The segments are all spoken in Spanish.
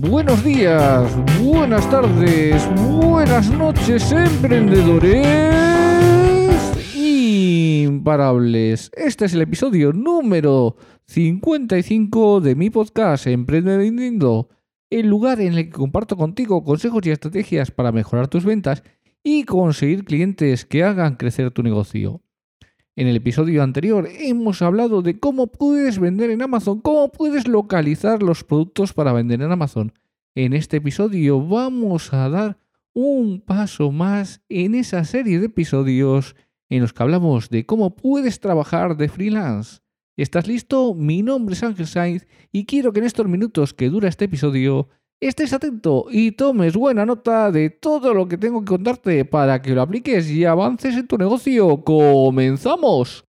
buenos días, buenas tardes, buenas noches, emprendedores imparables. Este es el episodio número 55 de mi podcast Emprendiendo, el lugar en el que comparto contigo consejos y estrategias para mejorar tus ventas y conseguir clientes que hagan crecer tu negocio. En el episodio anterior hemos hablado de cómo puedes vender en Amazon, cómo puedes localizar los productos para vender en Amazon. En este episodio vamos a dar un paso más en esa serie de episodios en los que hablamos de cómo puedes trabajar de freelance. ¿Estás listo? Mi nombre es Ángel Sainz y quiero que en estos minutos que dura este episodio estés atento y tomes buena nota de todo lo que tengo que contarte para que lo apliques y avances en tu negocio. ¡Comenzamos!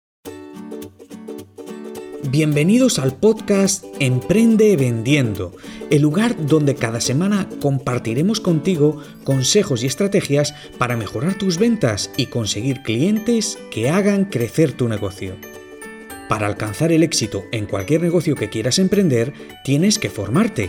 Bienvenidos al podcast Emprende Vendiendo, el lugar donde cada semana compartiremos contigo consejos y estrategias para mejorar tus ventas y conseguir clientes que hagan crecer tu negocio. Para alcanzar el éxito en cualquier negocio que quieras emprender, tienes que formarte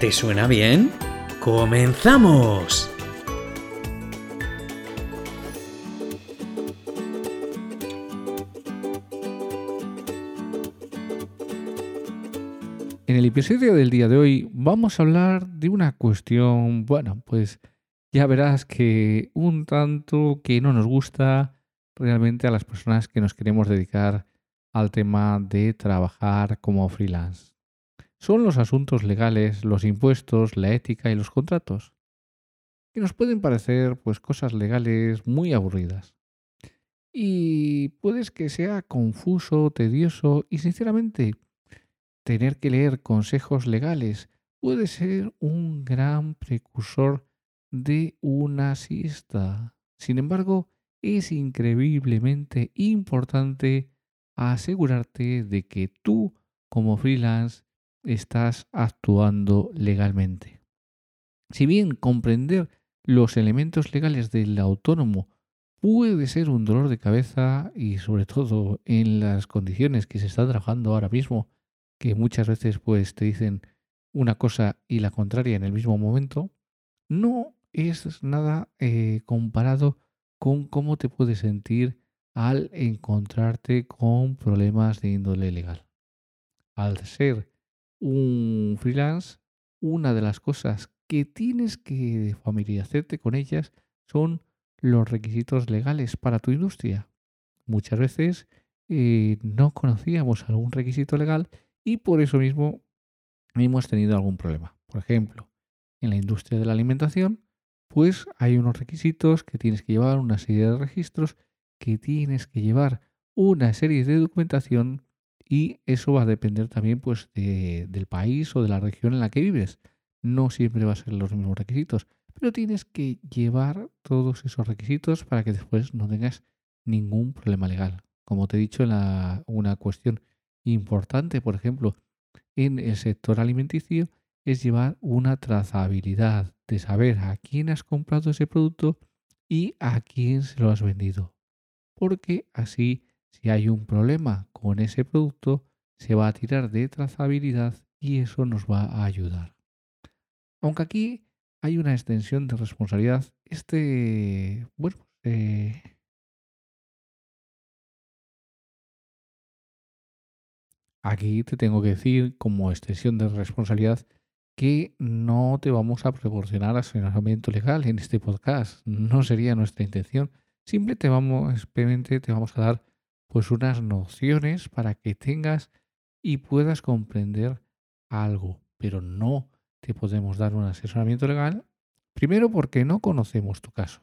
¿Te suena bien? ¡Comenzamos! En el episodio del día de hoy vamos a hablar de una cuestión, bueno, pues ya verás que un tanto que no nos gusta realmente a las personas que nos queremos dedicar al tema de trabajar como freelance son los asuntos legales, los impuestos, la ética y los contratos, que nos pueden parecer pues cosas legales muy aburridas. Y puedes que sea confuso, tedioso y sinceramente tener que leer consejos legales puede ser un gran precursor de una siesta. Sin embargo, es increíblemente importante asegurarte de que tú como freelance estás actuando legalmente. Si bien comprender los elementos legales del autónomo puede ser un dolor de cabeza y sobre todo en las condiciones que se está trabajando ahora mismo, que muchas veces pues te dicen una cosa y la contraria en el mismo momento, no es nada eh, comparado con cómo te puedes sentir al encontrarte con problemas de índole legal. Al ser un freelance, una de las cosas que tienes que familiarizarte con ellas son los requisitos legales para tu industria. Muchas veces eh, no conocíamos algún requisito legal y por eso mismo hemos tenido algún problema. Por ejemplo, en la industria de la alimentación, pues hay unos requisitos que tienes que llevar, una serie de registros, que tienes que llevar una serie de documentación y eso va a depender también pues del país o de la región en la que vives. No siempre va a ser los mismos requisitos, pero tienes que llevar todos esos requisitos para que después no tengas ningún problema legal. Como te he dicho, una cuestión importante, por ejemplo, en el sector alimenticio es llevar una trazabilidad de saber a quién has comprado ese producto y a quién se lo has vendido. Porque así si hay un problema con ese producto, se va a tirar de trazabilidad y eso nos va a ayudar. Aunque aquí hay una extensión de responsabilidad, este, bueno, eh, aquí te tengo que decir como extensión de responsabilidad que no te vamos a proporcionar asesoramiento legal en este podcast. No sería nuestra intención. Simplemente te vamos, simplemente te vamos a dar pues unas nociones para que tengas y puedas comprender algo, pero no te podemos dar un asesoramiento legal. Primero porque no conocemos tu caso.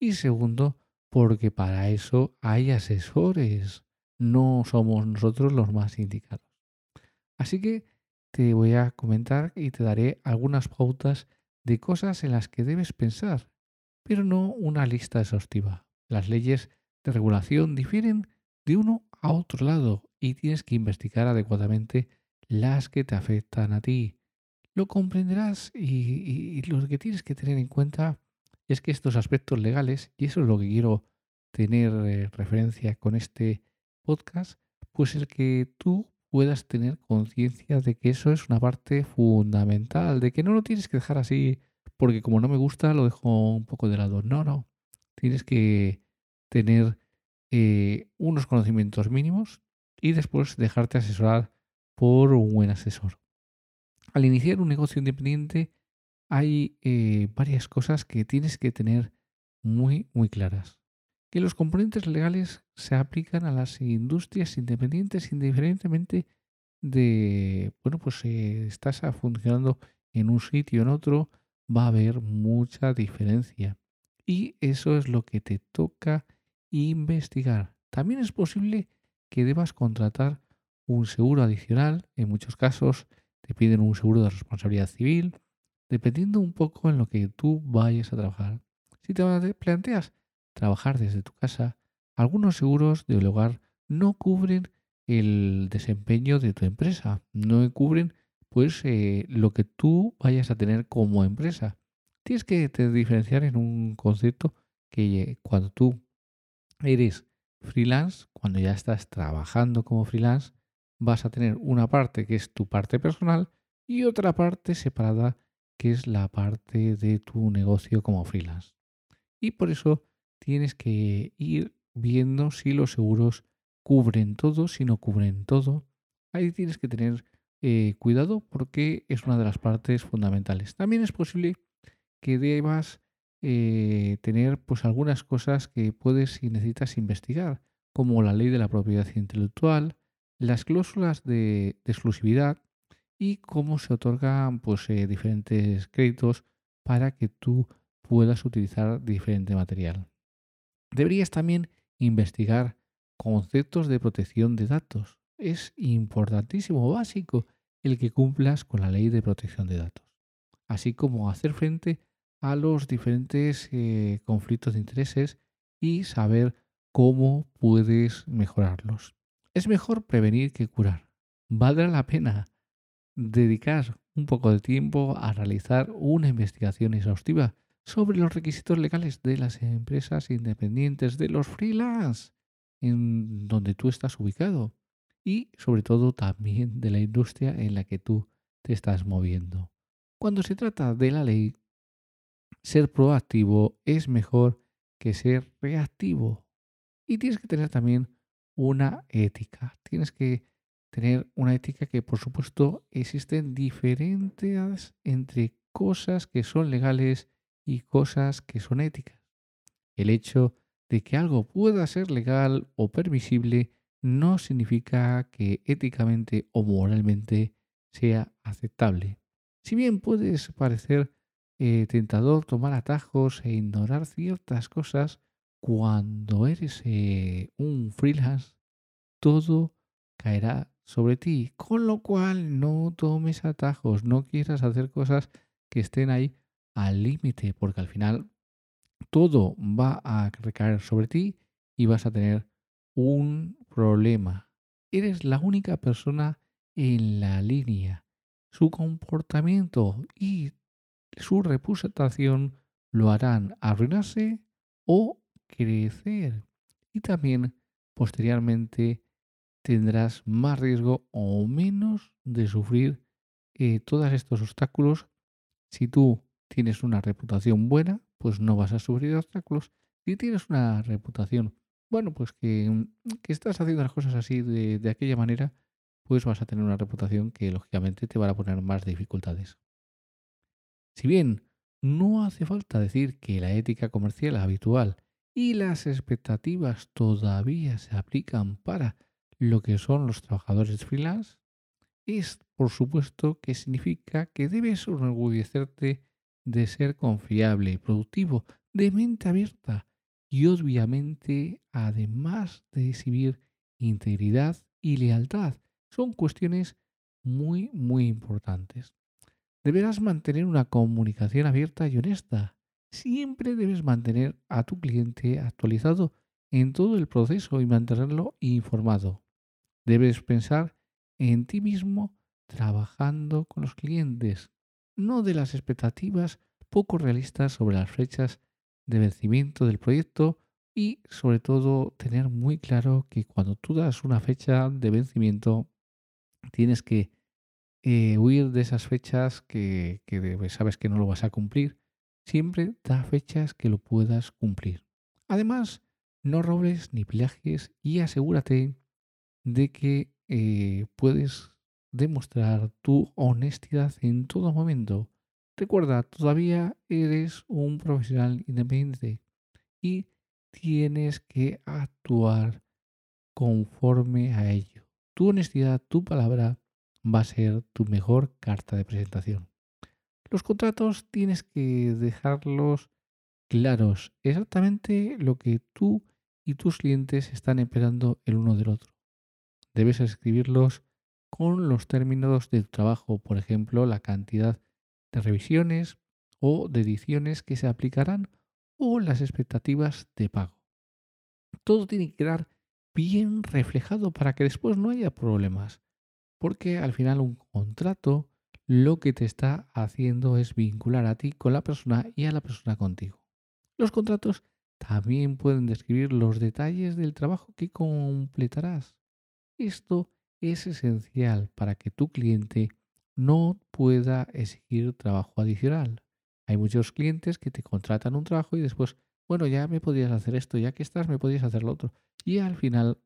Y segundo, porque para eso hay asesores. No somos nosotros los más indicados. Así que te voy a comentar y te daré algunas pautas de cosas en las que debes pensar, pero no una lista exhaustiva. Las leyes de regulación difieren de uno a otro lado y tienes que investigar adecuadamente las que te afectan a ti. Lo comprenderás y, lo que tienes que tener en cuenta es que estos aspectos legales, y eso es lo que quiero tener eh, referencia con este podcast, pues el que tú puedas tener conciencia de que eso es una parte fundamental, de que no lo tienes que dejar así porque como no me gusta lo dejo un poco de lado. No, no. Tienes que tener eh, unos conocimientos mínimos y después dejarte asesorar por un buen asesor. Al iniciar un negocio independiente hay eh, varias cosas que tienes que tener muy, muy claras que los componentes legales se aplican a las industrias independientes indiferentemente de, bueno, pues si estás funcionando en un sitio o en otro, va a haber mucha diferencia. Y eso es lo que te toca investigar. También es posible que debas contratar un seguro adicional. En muchos casos te piden un seguro de responsabilidad civil, dependiendo un poco en lo que tú vayas a trabajar. Si te planteas trabajar desde tu casa, algunos seguros del hogar no cubren el desempeño de tu empresa, no cubren pues eh, lo que tú vayas a tener como empresa. Tienes que te diferenciar en un concepto que eh, cuando tú eres freelance, cuando ya estás trabajando como freelance, vas a tener una parte que es tu parte personal y otra parte separada que es la parte de tu negocio como freelance. Y por eso tienes que ir viendo si los seguros cubren todo, si no cubren todo. Ahí tienes que tener eh, cuidado porque es una de las partes fundamentales. También es posible que debas eh, tener pues algunas cosas que puedes y necesitas investigar, como la ley de la propiedad intelectual, las cláusulas de, exclusividad y cómo se otorgan pues eh, diferentes créditos para que tú puedas utilizar diferente material. Deberías también investigar conceptos de protección de datos. Es importantísimo, básico, el que cumplas con la ley de protección de datos, así como hacer frente a los diferentes eh, conflictos de intereses y saber cómo puedes mejorarlos. Es mejor prevenir que curar. Valdrá la pena dedicar un poco de tiempo a realizar una investigación exhaustiva sobre los requisitos legales de las empresas independientes, de los freelance, en donde tú estás ubicado y sobre todo también de la industria en la que tú te estás moviendo. Cuando se trata de la ley, ser proactivo es mejor que ser reactivo. Y tienes que tener también una ética. Tienes que tener una ética que, por supuesto, existen diferentes entre cosas que son legales y cosas que son éticas. El hecho de que algo pueda ser legal o permisible no significa que éticamente o moralmente sea aceptable. Si bien puedes parecer eh, tentador tomar atajos e ignorar ciertas cosas, cuando eres eh, un freelance, todo caerá sobre ti. Con lo cual no tomes atajos, no quieras hacer cosas que estén ahí al límite, porque al final todo va a recaer sobre ti y vas a tener un problema. Eres la única persona en la línea. Su comportamiento y su reputación lo harán arruinarse o crecer. Y también posteriormente tendrás más riesgo o menos de sufrir eh, todos estos obstáculos si tú tienes una reputación buena, pues no vas a sufrir obstáculos. Si tienes una reputación, bueno, pues que, mm, que estás haciendo las cosas así de, de aquella manera, pues vas a tener una reputación que lógicamente te va a poner más dificultades. Si bien no hace falta decir que la ética comercial habitual y las expectativas todavía se aplican para lo que son los trabajadores freelance, es por supuesto que significa que debes enorgullecerte de ser confiable y productivo, de mente abierta y obviamente además de exhibir integridad y lealtad. Son cuestiones muy, muy importantes. Deberás mantener una comunicación abierta y honesta. Siempre debes mantener a tu cliente actualizado en todo el proceso y mantenerlo informado. Debes pensar en ti mismo trabajando con los clientes, no de las expectativas poco realistas sobre las fechas de vencimiento del proyecto y sobre todo tener muy claro que cuando tú das una fecha de vencimiento tienes que eh, huir de esas fechas que, que sabes que no lo vas a cumplir. Siempre da fechas que lo puedas cumplir. Además, no robes ni plagies y asegúrate de que eh, puedes demostrar tu honestidad en todo momento. Recuerda, todavía eres un profesional independiente y tienes que actuar conforme a ello. Tu honestidad, tu palabra va a ser tu mejor carta de presentación. Los contratos tienes que dejarlos claros, exactamente lo que tú y tus clientes están esperando el uno del otro. Debes escribirlos con los términos de tu trabajo, por ejemplo, la cantidad de revisiones o de ediciones que se aplicarán o las expectativas de pago. Todo tiene que quedar bien reflejado para que después no haya problemas, porque al final un contrato lo que te está haciendo es vincular a ti con la persona y a la persona contigo. Los contratos también pueden describir los detalles del trabajo que completarás. Esto es esencial para que tu cliente no pueda exigir trabajo adicional. Hay muchos clientes que te contratan un trabajo y después, bueno, ya me podías hacer esto, ya que estás, me podías hacer lo otro. Y al final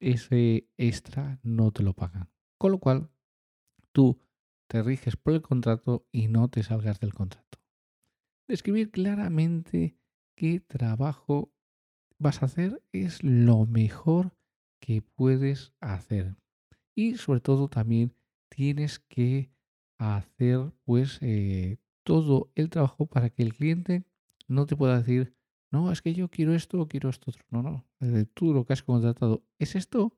ese extra no te lo pagan. Con lo cual, tú te riges por el contrato y no te salgas del contrato. Describir claramente qué trabajo vas a hacer es lo mejor que puedes hacer. Y sobre todo también tienes que hacer pues eh, todo el trabajo para que el cliente no te pueda decir, no, es que yo quiero esto o quiero esto otro. No, no, tú lo que has contratado es esto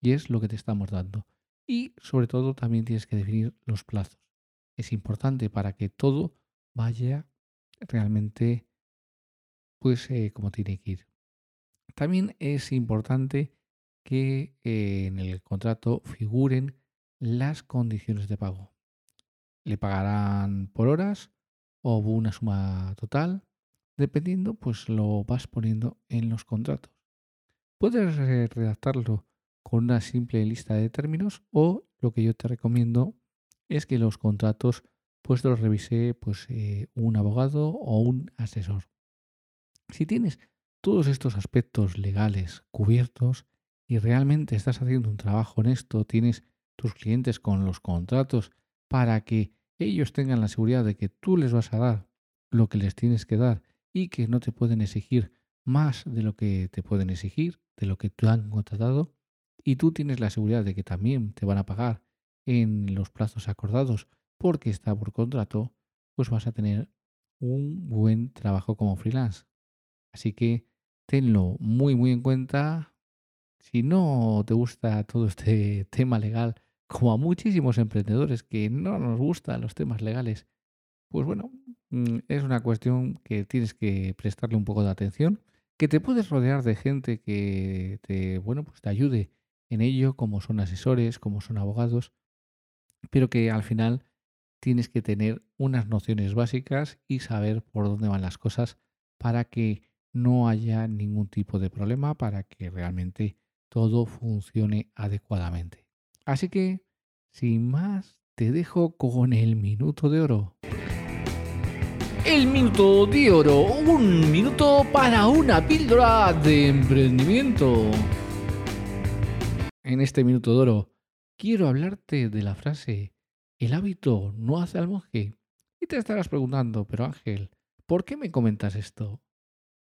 y es lo que te estamos dando. Y sobre todo también tienes que definir los plazos. Es importante para que todo vaya realmente pues eh, como tiene que ir. También es importante que eh, en el contrato figuren las condiciones de pago. Le pagarán por horas o una suma total, dependiendo, pues lo vas poniendo en los contratos. Puedes redactarlo con una simple lista de términos o lo que yo te recomiendo es que los contratos pues los revise pues eh, un abogado o un asesor. Si tienes todos estos aspectos legales cubiertos, y realmente estás haciendo un trabajo honesto, tienes tus clientes con los contratos para que ellos tengan la seguridad de que tú les vas a dar lo que les tienes que dar y que no te pueden exigir más de lo que te pueden exigir, de lo que tú han contratado, y tú tienes la seguridad de que también te van a pagar en los plazos acordados porque está por contrato, pues vas a tener un buen trabajo como freelance. Así que tenlo muy muy en cuenta, si no te gusta todo este tema legal, como a muchísimos emprendedores que no nos gustan los temas legales, pues bueno, mm, es una cuestión que tienes que prestarle un poco de atención, que te puedes rodear de gente que te, bueno, pues te ayude en ello, como son asesores, como son abogados, pero que al final tienes que tener unas nociones básicas y saber por dónde van las cosas para que no haya ningún tipo de problema, para que realmente todo funcione adecuadamente. Así que, sin más, te dejo con el minuto de oro. El minuto de oro, un minuto para una píldora de emprendimiento. En este minuto de oro quiero hablarte de la frase, el hábito no hace al monje. Y te estarás preguntando, pero Ángel, ¿por qué me comentas esto?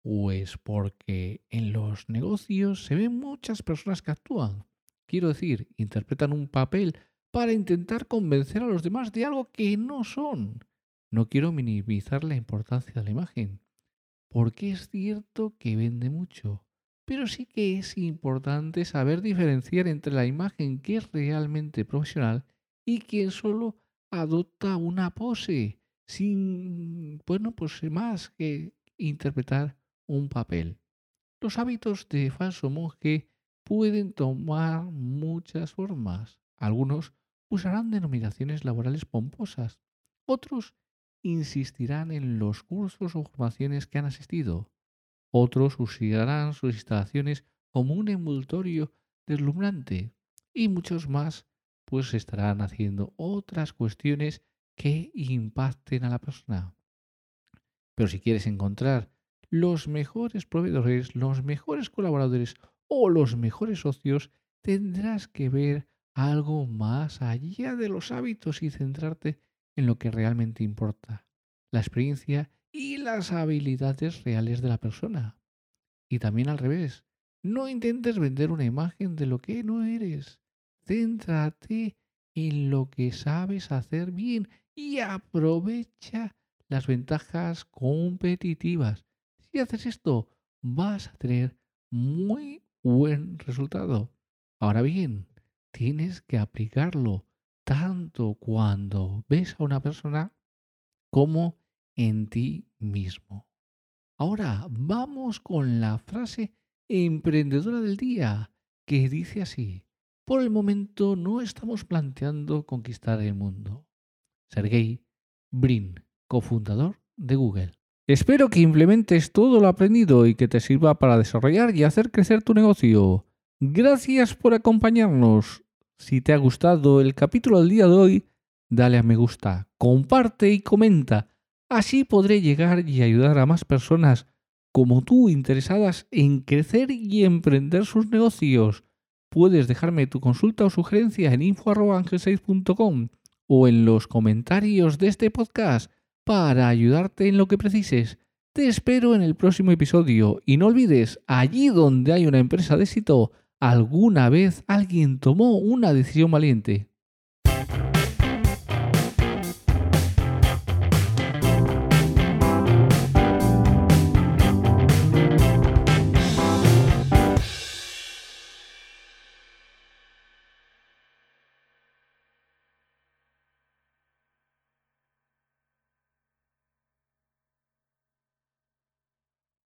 Pues porque en los negocios se ven muchas personas que actúan. Quiero decir, interpretan un papel para intentar convencer a los demás de algo que no son. No quiero minimizar la importancia de la imagen, porque es cierto que vende mucho, pero sí que es importante saber diferenciar entre la imagen que es realmente profesional y quien solo adopta una pose sin, bueno, pues más que interpretar un papel. Los hábitos de falso monje pueden tomar muchas formas. Algunos usarán denominaciones laborales pomposas, otros insistirán en los cursos o formaciones que han asistido, otros usarán sus instalaciones como un envoltorio deslumbrante y muchos más pues estarán haciendo otras cuestiones que impacten a la persona. Pero si quieres encontrar los mejores proveedores, los mejores colaboradores o los mejores socios, tendrás que ver algo más allá de los hábitos y centrarte en lo que realmente importa, la experiencia y las habilidades reales de la persona. Y también al revés, no intentes vender una imagen de lo que no eres. Céntrate en lo que sabes hacer bien y aprovecha las ventajas competitivas si haces esto, vas a tener muy buen resultado. Ahora bien, tienes que aplicarlo tanto cuando ves a una persona como en ti mismo. Ahora vamos con la frase emprendedora del día que dice así. Por el momento no estamos planteando conquistar el mundo. Sergey Brin, cofundador de Google. Espero que implementes todo lo aprendido y que te sirva para desarrollar y hacer crecer tu negocio. Gracias por acompañarnos. Si te ha gustado el capítulo del día de hoy, dale a me gusta, comparte y comenta. Así podré llegar y ayudar a más personas como tú interesadas en crecer y emprender sus negocios. Puedes dejarme tu consulta o sugerencia en info.angel6.com o en los comentarios de este podcast para ayudarte en lo que precises. Te espero en el próximo episodio y no olvides, allí donde hay una empresa de éxito, alguna vez alguien tomó una decisión valiente.